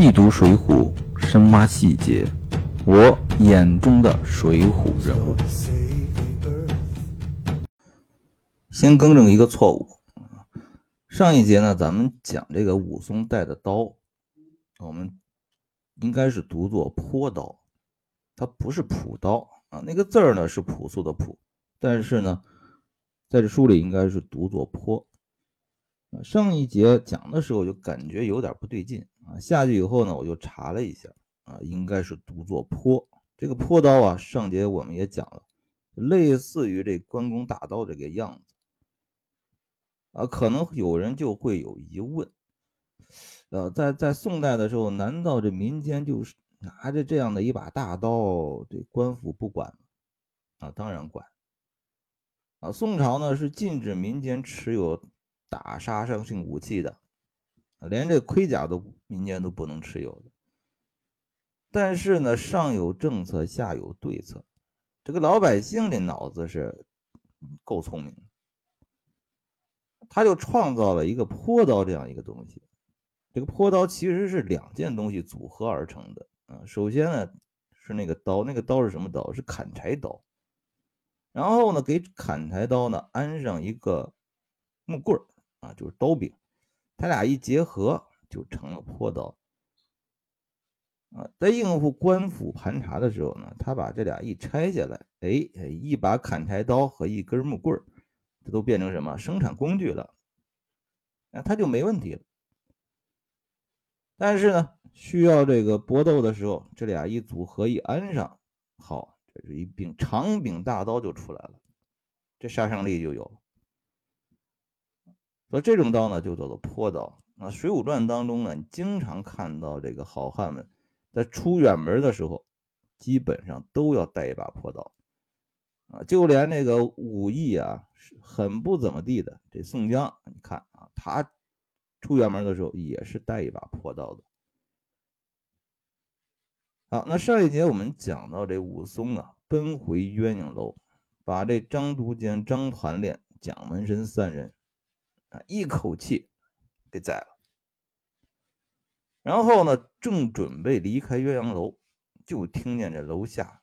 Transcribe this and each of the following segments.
细读《水浒》，深挖细节，我眼中的水浒人物。先更正一个错误，上一节呢，咱们讲这个武松带的刀，我们应该是读作坡刀，它不是朴刀啊。那个字儿呢是朴素的朴，但是呢，在这书里应该是读作坡。上一节讲的时候就感觉有点不对劲啊，下去以后呢，我就查了一下啊，应该是读作坡。这个坡刀啊，上节我们也讲了，类似于这关公大刀这个样子啊，可能有人就会有疑问，呃，在在宋代的时候，难道这民间就是拿着这样的一把大刀，这官府不管吗？啊，当然管啊，宋朝呢是禁止民间持有。打杀伤性武器的，连这盔甲都民间都不能持有的。但是呢，上有政策，下有对策。这个老百姓的脑子是够聪明，他就创造了一个坡刀这样一个东西。这个坡刀其实是两件东西组合而成的啊。首先呢是那个刀，那个刀是什么刀？是砍柴刀。然后呢，给砍柴刀呢安上一个木棍儿。啊，就是刀柄，它俩一结合就成了破刀。啊，在应付官府盘查的时候呢，他把这俩一拆下来，哎，一把砍柴刀和一根木棍这都变成什么生产工具了？那他就没问题了。但是呢，需要这个搏斗的时候，这俩一组合一安上，好，这是一柄长柄大刀就出来了，这杀伤力就有了。所以这种刀呢，就叫做坡刀。那《水浒传》当中呢，经常看到这个好汉们在出远门的时候，基本上都要带一把坡刀啊。就连那个武艺啊，是很不怎么地的这宋江，你看啊，他出远门的时候也是带一把破刀的。好，那上一节我们讲到这武松啊，奔回鸳鸯楼，把这张都监、张团练、蒋门神三人。啊！一口气给宰了，然后呢，正准备离开鸳鸯楼，就听见这楼下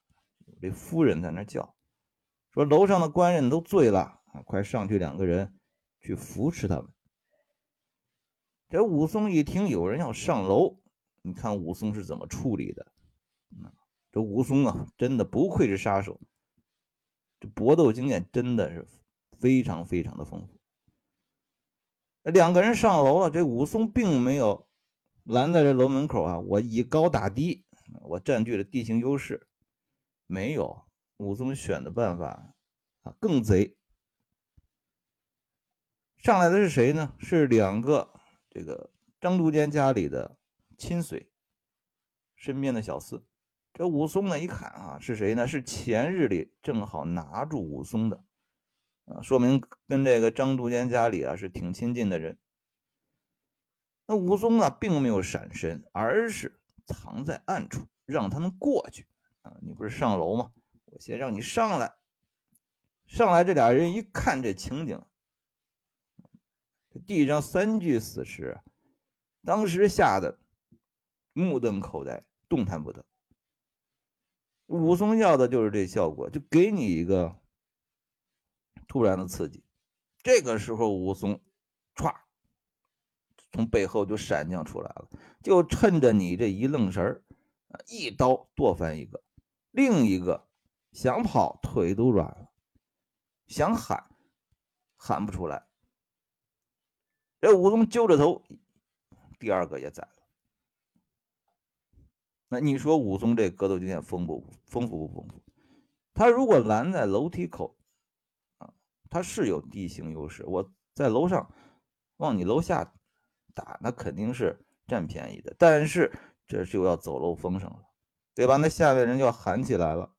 这夫人在那叫，说楼上的官人都醉了啊，快上去两个人去扶持他们。这武松一听有人要上楼，你看武松是怎么处理的？这武松啊，真的不愧是杀手，这搏斗经验真的是非常非常的丰富。两个人上楼了，这武松并没有拦在这楼门口啊！我以高打低，我占据了地形优势，没有。武松选的办法啊，更贼。上来的是谁呢？是两个这个张都监家里的亲随，身边的小厮。这武松呢，一看啊，是谁呢？是前日里正好拿住武松的。啊，说明跟这个张都监家里啊是挺亲近的人。那武松啊，并没有闪身，而是藏在暗处，让他们过去。啊，你不是上楼吗？我先让你上来。上来，这俩人一看这情景，地上三具死尸，当时吓得目瞪口呆，动弹不得。武松要的就是这效果，就给你一个。突然的刺激，这个时候武松歘从背后就闪将出来了，就趁着你这一愣神儿，一刀剁翻一个，另一个想跑腿都软了，想喊喊不出来。这武松揪着头，第二个也宰了。那你说武松这格斗经验丰不丰富不丰富？他如果拦在楼梯口。他是有地形优势，我在楼上往你楼下打，那肯定是占便宜的。但是这就要走漏风声了，对吧？那下面人就要喊起来了，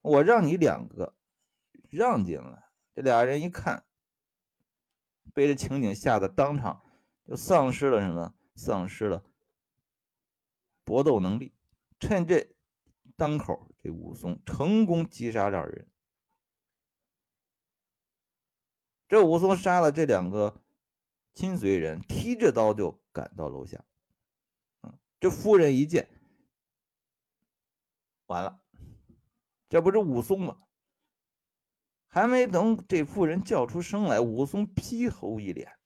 我让你两个让进来。这俩人一看，被这情景吓得当场就丧失了什么？丧失了搏斗能力。趁这当口，这武松成功击杀两人。这武松杀了这两个亲随人，提着刀就赶到楼下。这夫人一见，完了，这不是武松吗？还没等这妇人叫出声来，武松劈头一脸，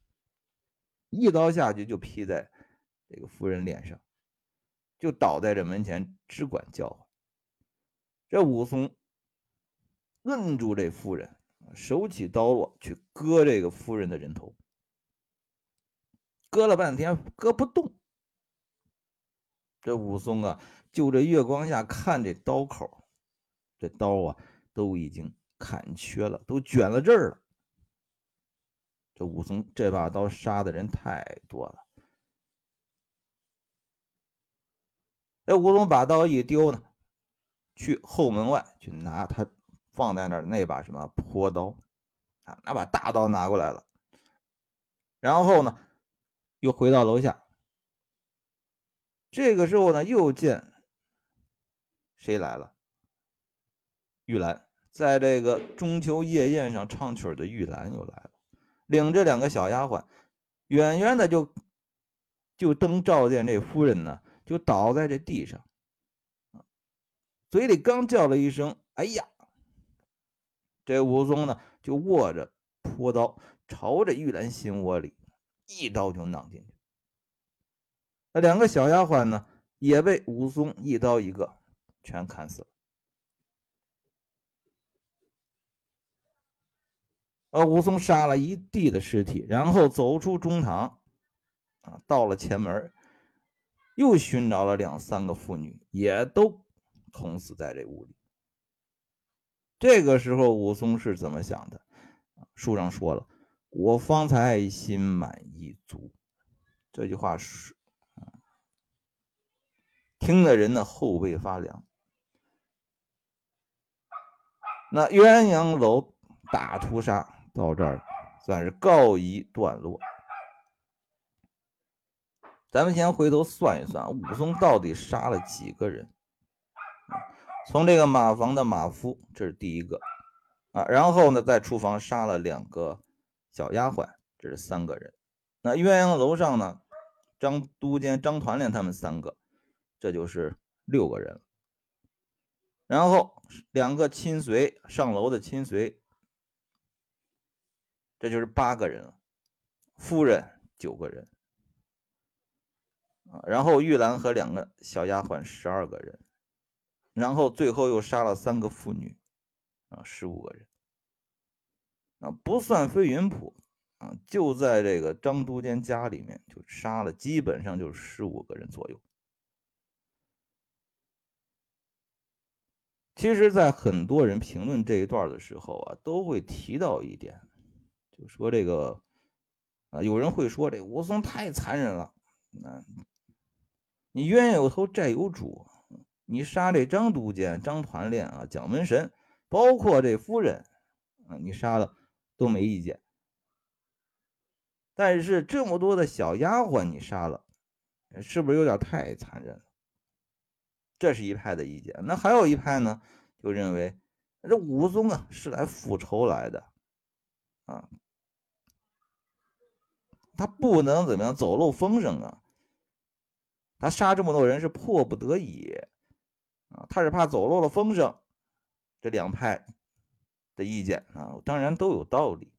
一刀下去就劈在这个妇人脸上，就倒在这门前，只管叫唤。这武松摁住这妇人，手起刀落去割这个夫人的人头，割了半天割不动。这武松啊，就这月光下看这刀口，这刀啊都已经。砍缺了，都卷了这儿了。这武松这把刀杀的人太多了。这武松把刀一丢呢，去后门外去拿他放在那儿那把什么坡刀啊，那把大刀拿过来了。然后呢，又回到楼下。这个时候呢，又见谁来了？玉兰。在这个中秋夜宴上唱曲的玉兰又来了，领着两个小丫鬟，远远的就就登照见这夫人呢，就倒在这地上，嘴里刚叫了一声“哎呀”，这武松呢就握着朴刀，朝着玉兰心窝里一刀就攮进去。那两个小丫鬟呢，也被武松一刀一个全砍死了。呃，武松杀了一地的尸体，然后走出中堂，啊，到了前门，又寻找了两三个妇女，也都捅死在这屋里。这个时候，武松是怎么想的？书上说了：“我方才心满意足。”这句话是，听的人的后背发凉。那鸳鸯楼大屠杀。到这儿算是告一段落。咱们先回头算一算，武松到底杀了几个人？从这个马房的马夫，这是第一个啊。然后呢，在厨房杀了两个小丫鬟，这是三个人。那鸳鸯楼上呢，张都监、张团练他们三个，这就是六个人。然后两个亲随上楼的亲随。这就是八个人了，夫人九个人啊，然后玉兰和两个小丫鬟十二个人，然后最后又杀了三个妇女啊，十五个人啊，不算飞云浦啊，就在这个张都监家里面就杀了，基本上就是十五个人左右。其实，在很多人评论这一段的时候啊，都会提到一点。就说这个啊，有人会说这武松太残忍了。那，你冤有头债有主，你杀这张都监、张团练啊、蒋门神，包括这夫人啊，你杀了都没意见。但是这么多的小丫鬟你杀了，是不是有点太残忍了？这是一派的意见。那还有一派呢，就认为这武松啊是来复仇来的啊。他不能怎么样走漏风声啊！他杀这么多人是迫不得已啊，他是怕走漏了风声。这两派的意见啊，当然都有道理。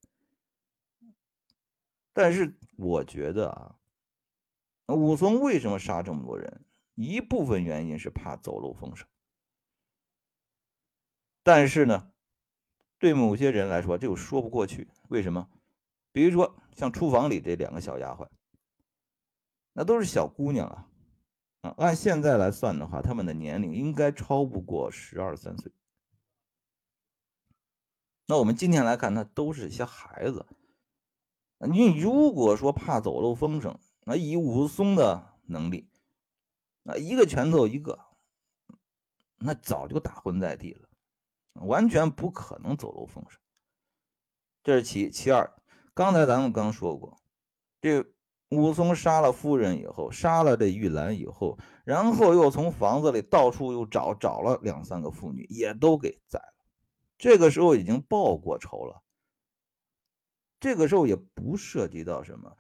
但是我觉得啊，武松为什么杀这么多人？一部分原因是怕走漏风声。但是呢，对某些人来说，这又说不过去。为什么？比如说，像厨房里这两个小丫鬟，那都是小姑娘啊，按现在来算的话，他们的年龄应该超不过十二三岁。那我们今天来看，那都是些孩子。你如果说怕走漏风声，那以武松的能力，那一个拳头一个，那早就打昏在地了，完全不可能走漏风声。这是其其二。刚才咱们刚说过，这武松杀了夫人以后，杀了这玉兰以后，然后又从房子里到处又找找了两三个妇女，也都给宰了。这个时候已经报过仇了。这个时候也不涉及到什么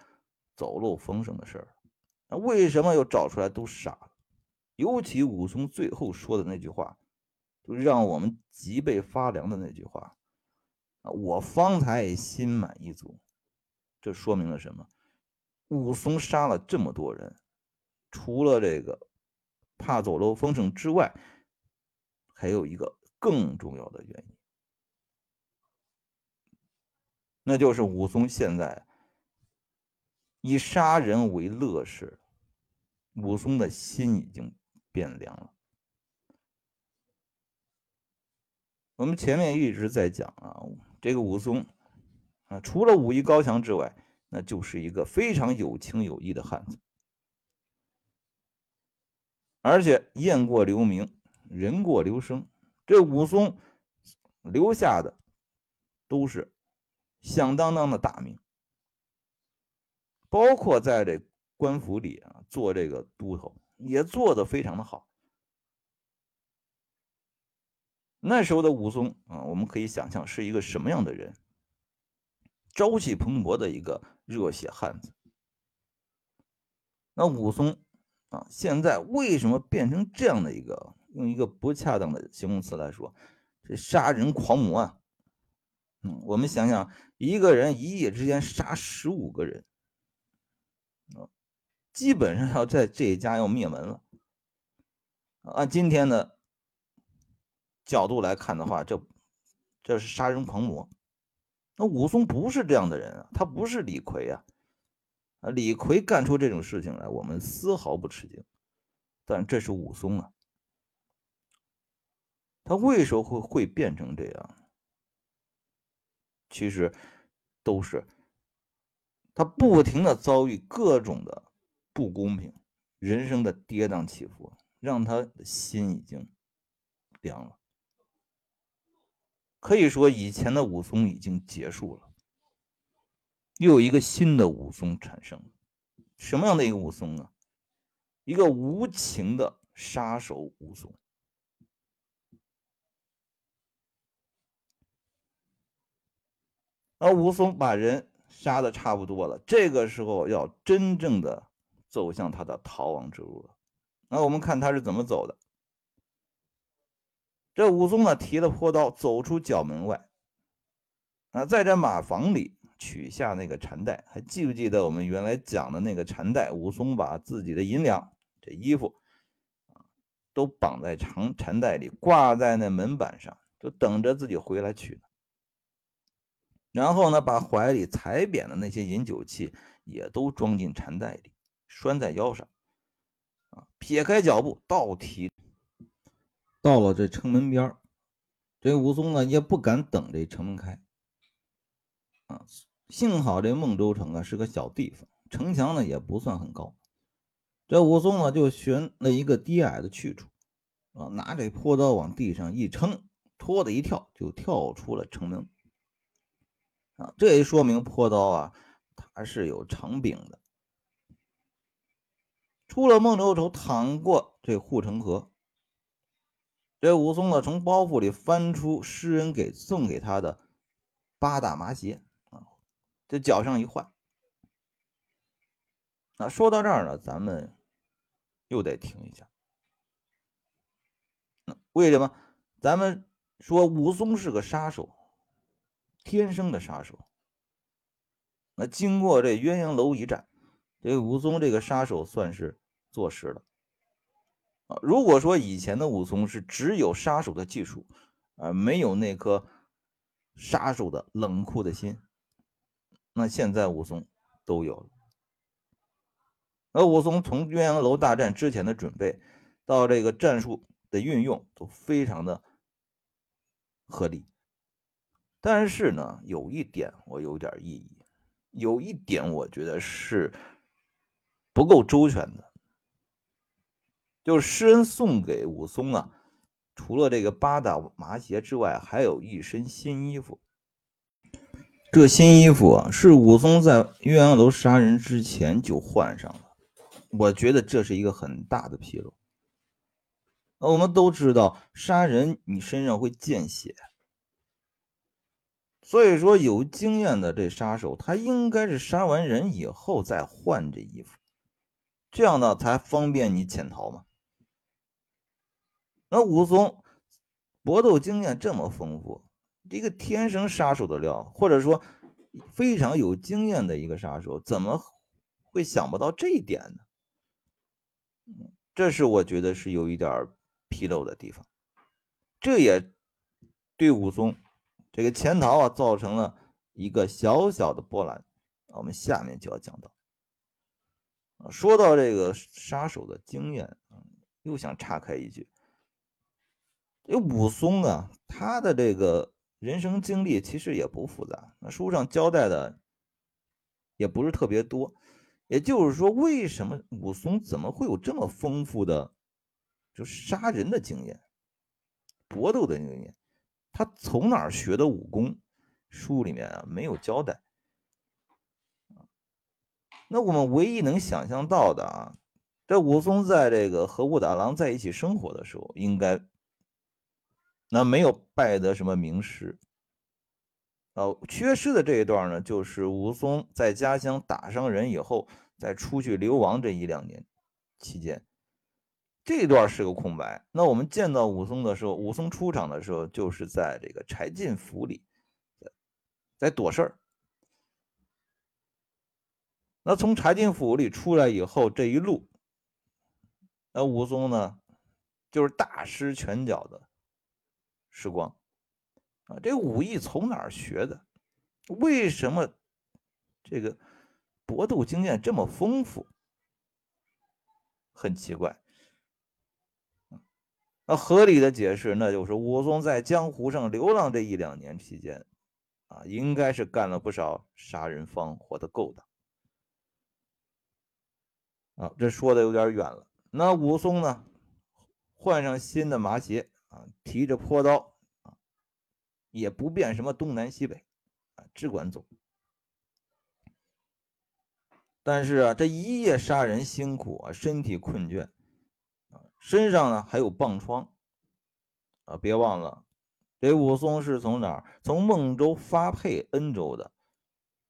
走漏风声的事儿，那为什么又找出来都傻了？尤其武松最后说的那句话，就让我们脊背发凉的那句话啊！我方才心满意足。这说明了什么？武松杀了这么多人，除了这个怕走漏风声之外，还有一个更重要的原因，那就是武松现在以杀人为乐事，武松的心已经变凉了。我们前面一直在讲啊，这个武松啊，除了武艺高强之外，那就是一个非常有情有义的汉子，而且雁过留名，人过留声。这武松留下的都是响当当的大名，包括在这官府里啊做这个都头，也做的非常的好。那时候的武松啊，我们可以想象是一个什么样的人，朝气蓬勃的一个。热血汉子，那武松啊，现在为什么变成这样的一个？用一个不恰当的形容词来说，这杀人狂魔啊！嗯，我们想想，一个人一夜之间杀十五个人，啊，基本上要在这一家要灭门了。按今天的角度来看的话，这这是杀人狂魔。那武松不是这样的人啊，他不是李逵啊，啊，李逵干出这种事情来，我们丝毫不吃惊。但这是武松啊，他为什么会会变成这样？其实都是他不停的遭遇各种的不公平，人生的跌宕起伏，让他的心已经凉了。可以说，以前的武松已经结束了，又有一个新的武松产生。什么样的一个武松呢？一个无情的杀手武松。而武松把人杀的差不多了，这个时候要真正的走向他的逃亡之路了。那我们看他是怎么走的。这武松呢，提了坡刀，走出角门外，啊，在这马房里取下那个缠带，还记不记得我们原来讲的那个缠带？武松把自己的银两、这衣服啊，都绑在长缠带里，挂在那门板上，就等着自己回来取。然后呢，把怀里踩扁的那些饮酒器也都装进缠带里，拴在腰上，啊，撇开脚步，倒提。到了这城门边这武松呢也不敢等这城门开啊。幸好这孟州城啊是个小地方，城墙呢也不算很高。这武松呢就寻了一个低矮的去处啊，拿这坡刀往地上一撑，拖的一跳就跳出了城门啊。这也说明坡刀啊它是有长柄的。出了孟州城，淌过这护城河。这武松呢，从包袱里翻出诗人给送给他的八大麻鞋啊，这脚上一换。那说到这儿呢，咱们又得停一下。为什么？咱们说武松是个杀手，天生的杀手。那经过这鸳鸯楼一战，这武松这个杀手算是坐实了。啊，如果说以前的武松是只有杀手的技术，啊，没有那颗杀手的冷酷的心，那现在武松都有了。而武松从鸳鸯楼大战之前的准备，到这个战术的运用，都非常的合理。但是呢，有一点我有点异议，有一点我觉得是不够周全的。就是施恩送给武松啊，除了这个八大麻鞋之外，还有一身新衣服。这新衣服啊，是武松在岳阳楼杀人之前就换上了。我觉得这是一个很大的纰漏。那我们都知道，杀人你身上会见血，所以说有经验的这杀手，他应该是杀完人以后再换这衣服。这样呢才方便你潜逃嘛。那武松搏斗经验这么丰富，一个天生杀手的料，或者说非常有经验的一个杀手，怎么会想不到这一点呢？这是我觉得是有一点纰漏的地方，这也对武松这个潜逃啊造成了一个小小的波澜。我们下面就要讲到，说到这个杀手的经验，又想岔开一句，这武松啊，他的这个人生经历其实也不复杂，那书上交代的也不是特别多。也就是说，为什么武松怎么会有这么丰富的就杀人的经验、搏斗的经验？他从哪儿学的武功？书里面啊没有交代。那我们唯一能想象到的啊，这武松在这个和武大郎在一起生活的时候，应该那没有拜得什么名师。呃，缺失的这一段呢，就是武松在家乡打伤人以后，再出去流亡这一两年期间，这段是个空白。那我们见到武松的时候，武松出场的时候，就是在这个柴进府里，在躲事儿。那从柴进府里出来以后，这一路，那武松呢，就是大施拳脚的时光。啊，这武艺从哪儿学的？为什么这个搏斗经验这么丰富？很奇怪。那合理的解释，那就是武松在江湖上流浪这一两年期间，啊，应该是干了不少杀人放火的勾当。啊，这说的有点远了。那武松呢，换上新的麻鞋啊，提着坡刀啊。也不辨什么东南西北，啊，只管走。但是啊，这一夜杀人辛苦啊，身体困倦，啊，身上呢还有棒疮，啊，别忘了，这武松是从哪儿？从孟州发配恩州的，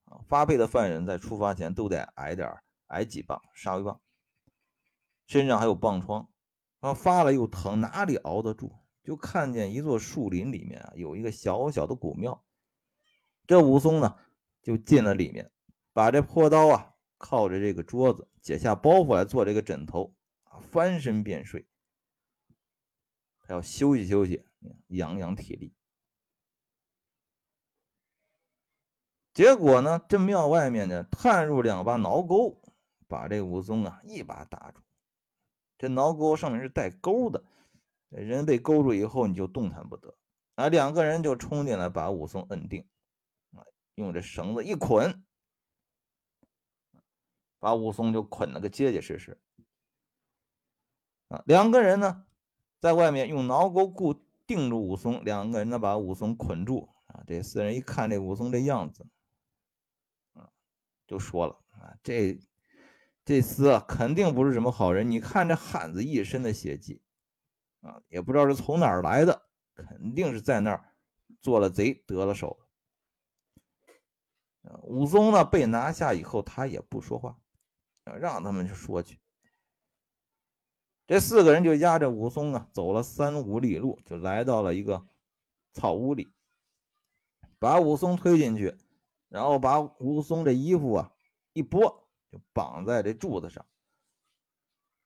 啊，发配的犯人在出发前都得挨点挨几棒杀威棒，身上还有棒疮，啊，发了又疼，哪里熬得住？就看见一座树林里面啊，有一个小小的古庙。这武松呢，就进了里面，把这破刀啊靠着这个桌子，解下包袱来做这个枕头啊，翻身便睡。他要休息休息，养养体力。结果呢，这庙外面呢，探入两把挠钩，把这武松啊一把打住。这挠钩上面是带钩的。人被勾住以后，你就动弹不得啊！两个人就冲进来，把武松摁定啊，用这绳子一捆，把武松就捆了个结结实实啊！两个人呢，在外面用挠钩固定住武松，两个人呢把武松捆住啊！这四人一看这武松这样子啊，就说了啊，这这厮啊，肯定不是什么好人！你看这汉子一身的血迹。啊，也不知道是从哪儿来的，肯定是在那儿做了贼得了手。武松呢被拿下以后，他也不说话，让他们去说去。这四个人就押着武松啊走了三五里路，就来到了一个草屋里，把武松推进去，然后把武松这衣服啊一拨，就绑在这柱子上。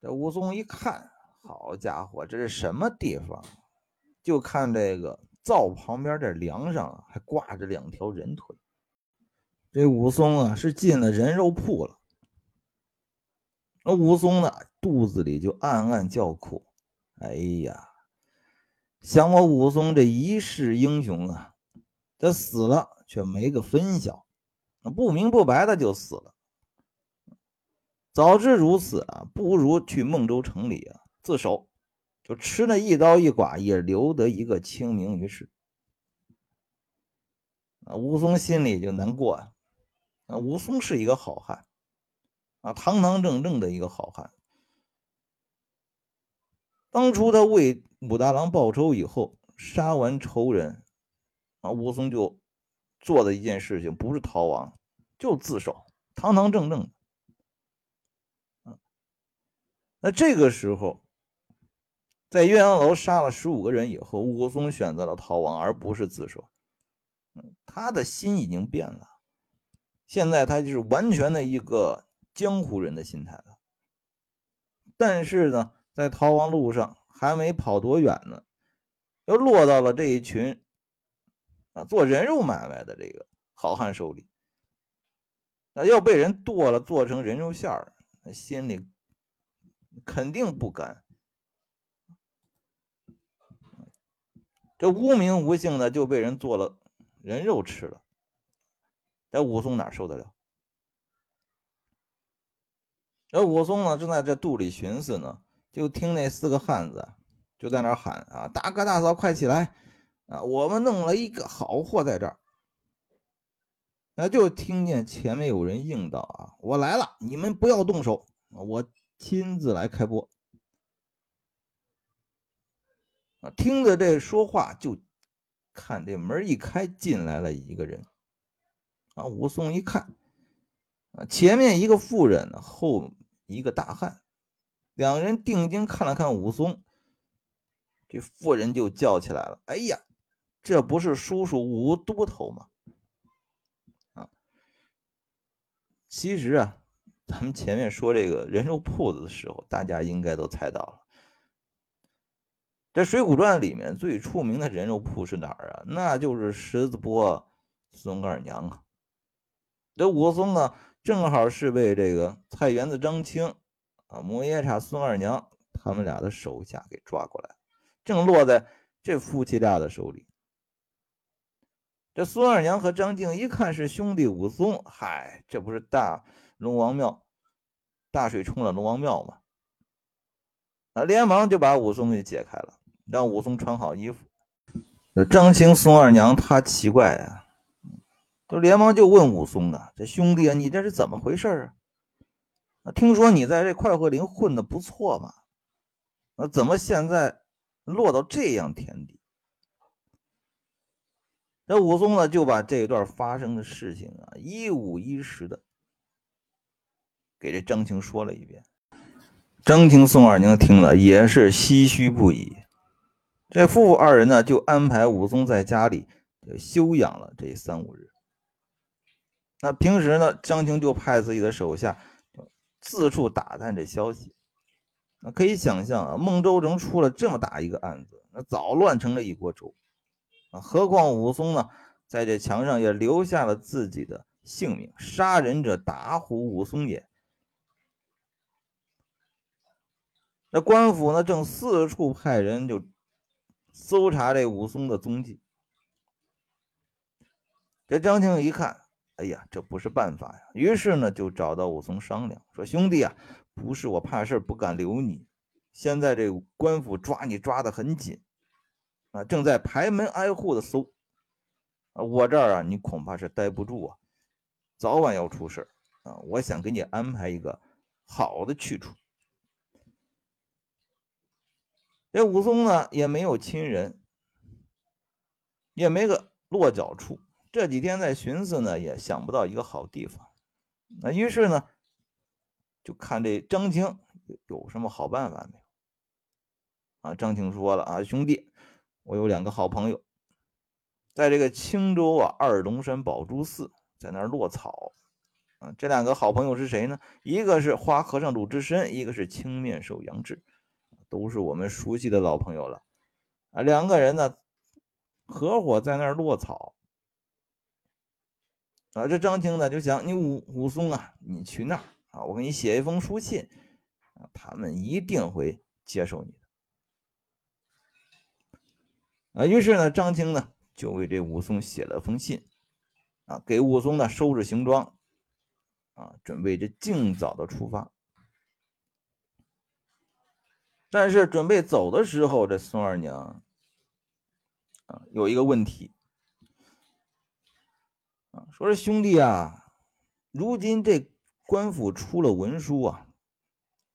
这武松一看。好家伙，这是什么地方？就看这个灶旁边这梁上还挂着两条人腿。这武松啊，是进了人肉铺了。那武松呢，肚子里就暗暗叫苦。哎呀，想我武松这一世英雄啊，这死了却没个分晓，不明不白的就死了。早知如此啊，不如去孟州城里啊。自首，就吃那一刀一剐，也留得一个清明于世。啊，武松心里就难过啊。啊，武松是一个好汉，啊，堂堂正正的一个好汉。当初他为武大郎报仇以后，杀完仇人，啊，武松就做的一件事情不是逃亡，就自首，堂堂正正的。那这个时候，在岳阳楼杀了十五个人以后，武松选择了逃亡，而不是自首。他的心已经变了，现在他就是完全的一个江湖人的心态了。但是呢，在逃亡路上还没跑多远呢，又落到了这一群啊做人肉买卖的这个好汉手里。那要被人剁了，做成人肉馅儿，心里肯定不甘。这无名无姓的就被人做了人肉吃了，这武松哪受得了？这武松呢，正在这肚里寻思呢，就听那四个汉子就在那喊啊：“大哥大嫂，快起来！啊，我们弄了一个好货在这儿。”那就听见前面有人应道：“啊，我来了，你们不要动手，我亲自来开播。”啊，听着这说话，就看这门一开，进来了一个人。啊，武松一看，啊，前面一个妇人，后一个大汉，两人定睛看了看武松，这妇人就叫起来了：“哎呀，这不是叔叔武都头吗？”其实啊，咱们前面说这个人肉铺子的时候，大家应该都猜到了。这《水浒传》里面最出名的人肉铺是哪儿啊？那就是十字坡孙二娘啊。这武松呢，正好是被这个菜园子张青啊、摩耶叉孙二娘他们俩的手下给抓过来，正落在这夫妻俩的手里。这孙二娘和张静一看是兄弟武松，嗨，这不是大龙王庙大水冲了龙王庙吗？啊，连忙就把武松给解开了，让武松穿好衣服。张青、宋二娘他奇怪呀，都连忙就问武松啊：“这兄弟啊，你这是怎么回事啊？听说你在这快活林混的不错嘛，那怎么现在落到这样田地？”这武松呢，就把这一段发生的事情啊，一五一十的给这张青说了一遍。张青、宋二娘听了也是唏嘘不已。这夫妇二人呢，就安排武松在家里休养了这三五日。那平时呢，张青就派自己的手下四处打探这消息。那可以想象啊，孟州城出了这么大一个案子，那早乱成了一锅粥。啊，何况武松呢，在这墙上也留下了自己的姓名：“杀人者打虎武松也。”那官府呢，正四处派人就搜查这武松的踪迹。这张青一看，哎呀，这不是办法呀！于是呢，就找到武松商量，说：“兄弟啊，不是我怕事不敢留你，现在这官府抓你抓得很紧。”啊，正在排门挨户的搜，啊，我这儿啊，你恐怕是待不住啊，早晚要出事啊！我想给你安排一个好的去处。这武松呢，也没有亲人，也没个落脚处，这几天在寻思呢，也想不到一个好地方。那于是呢，就看这张青有什么好办法没有？啊，张青说了啊，兄弟。我有两个好朋友，在这个青州啊二龙山宝珠寺，在那儿落草。啊，这两个好朋友是谁呢？一个是花和尚鲁智深，一个是青面兽杨志，都是我们熟悉的老朋友了。啊，两个人呢合伙在那儿落草。啊，这张青呢就想，你武武松啊，你去那儿啊，我给你写一封书信，啊，他们一定会接受你的。啊，于是呢，张青呢就为这武松写了封信，啊，给武松呢收拾行装，啊，准备着尽早的出发。但是准备走的时候，这孙二娘啊有一个问题，啊，说是兄弟啊，如今这官府出了文书啊，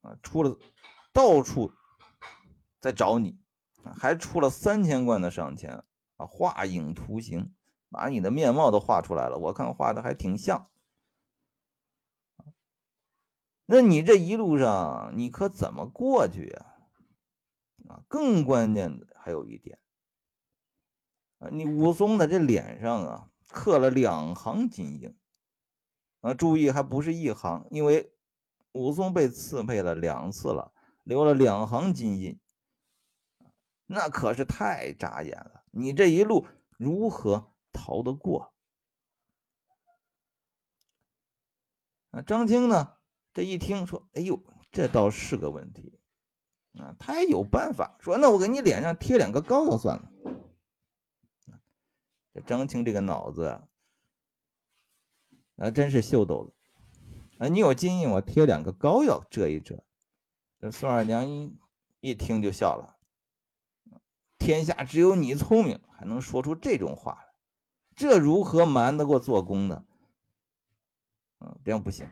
啊，出了到处在找你。还出了三千贯的赏钱啊！画影图形，把你的面貌都画出来了，我看画的还挺像。那你这一路上你可怎么过去呀？啊更关键的还有一点啊，你武松的这脸上啊刻了两行金印啊，注意还不是一行，因为武松被刺配了两次了，留了两行金印，那可是太扎眼了。你这一路如何逃得过？啊，张青呢？这一听说，哎呦，这倒是个问题。啊，他也有办法，说那我给你脸上贴两个膏药算了。这张青这个脑子啊，真是秀逗了。啊，你有金印，我贴两个膏药遮一遮。这孙二娘一一听就笑了，天下只有你聪明，还能说出这种话来，这如何瞒得过做工呢？嗯，这样不行。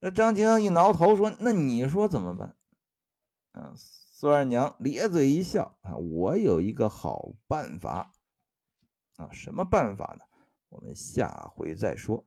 那张青一挠头说：“那你说怎么办？”嗯，孙二娘咧嘴一笑：“啊，我有一个好办法。啊，什么办法呢？我们下回再说。”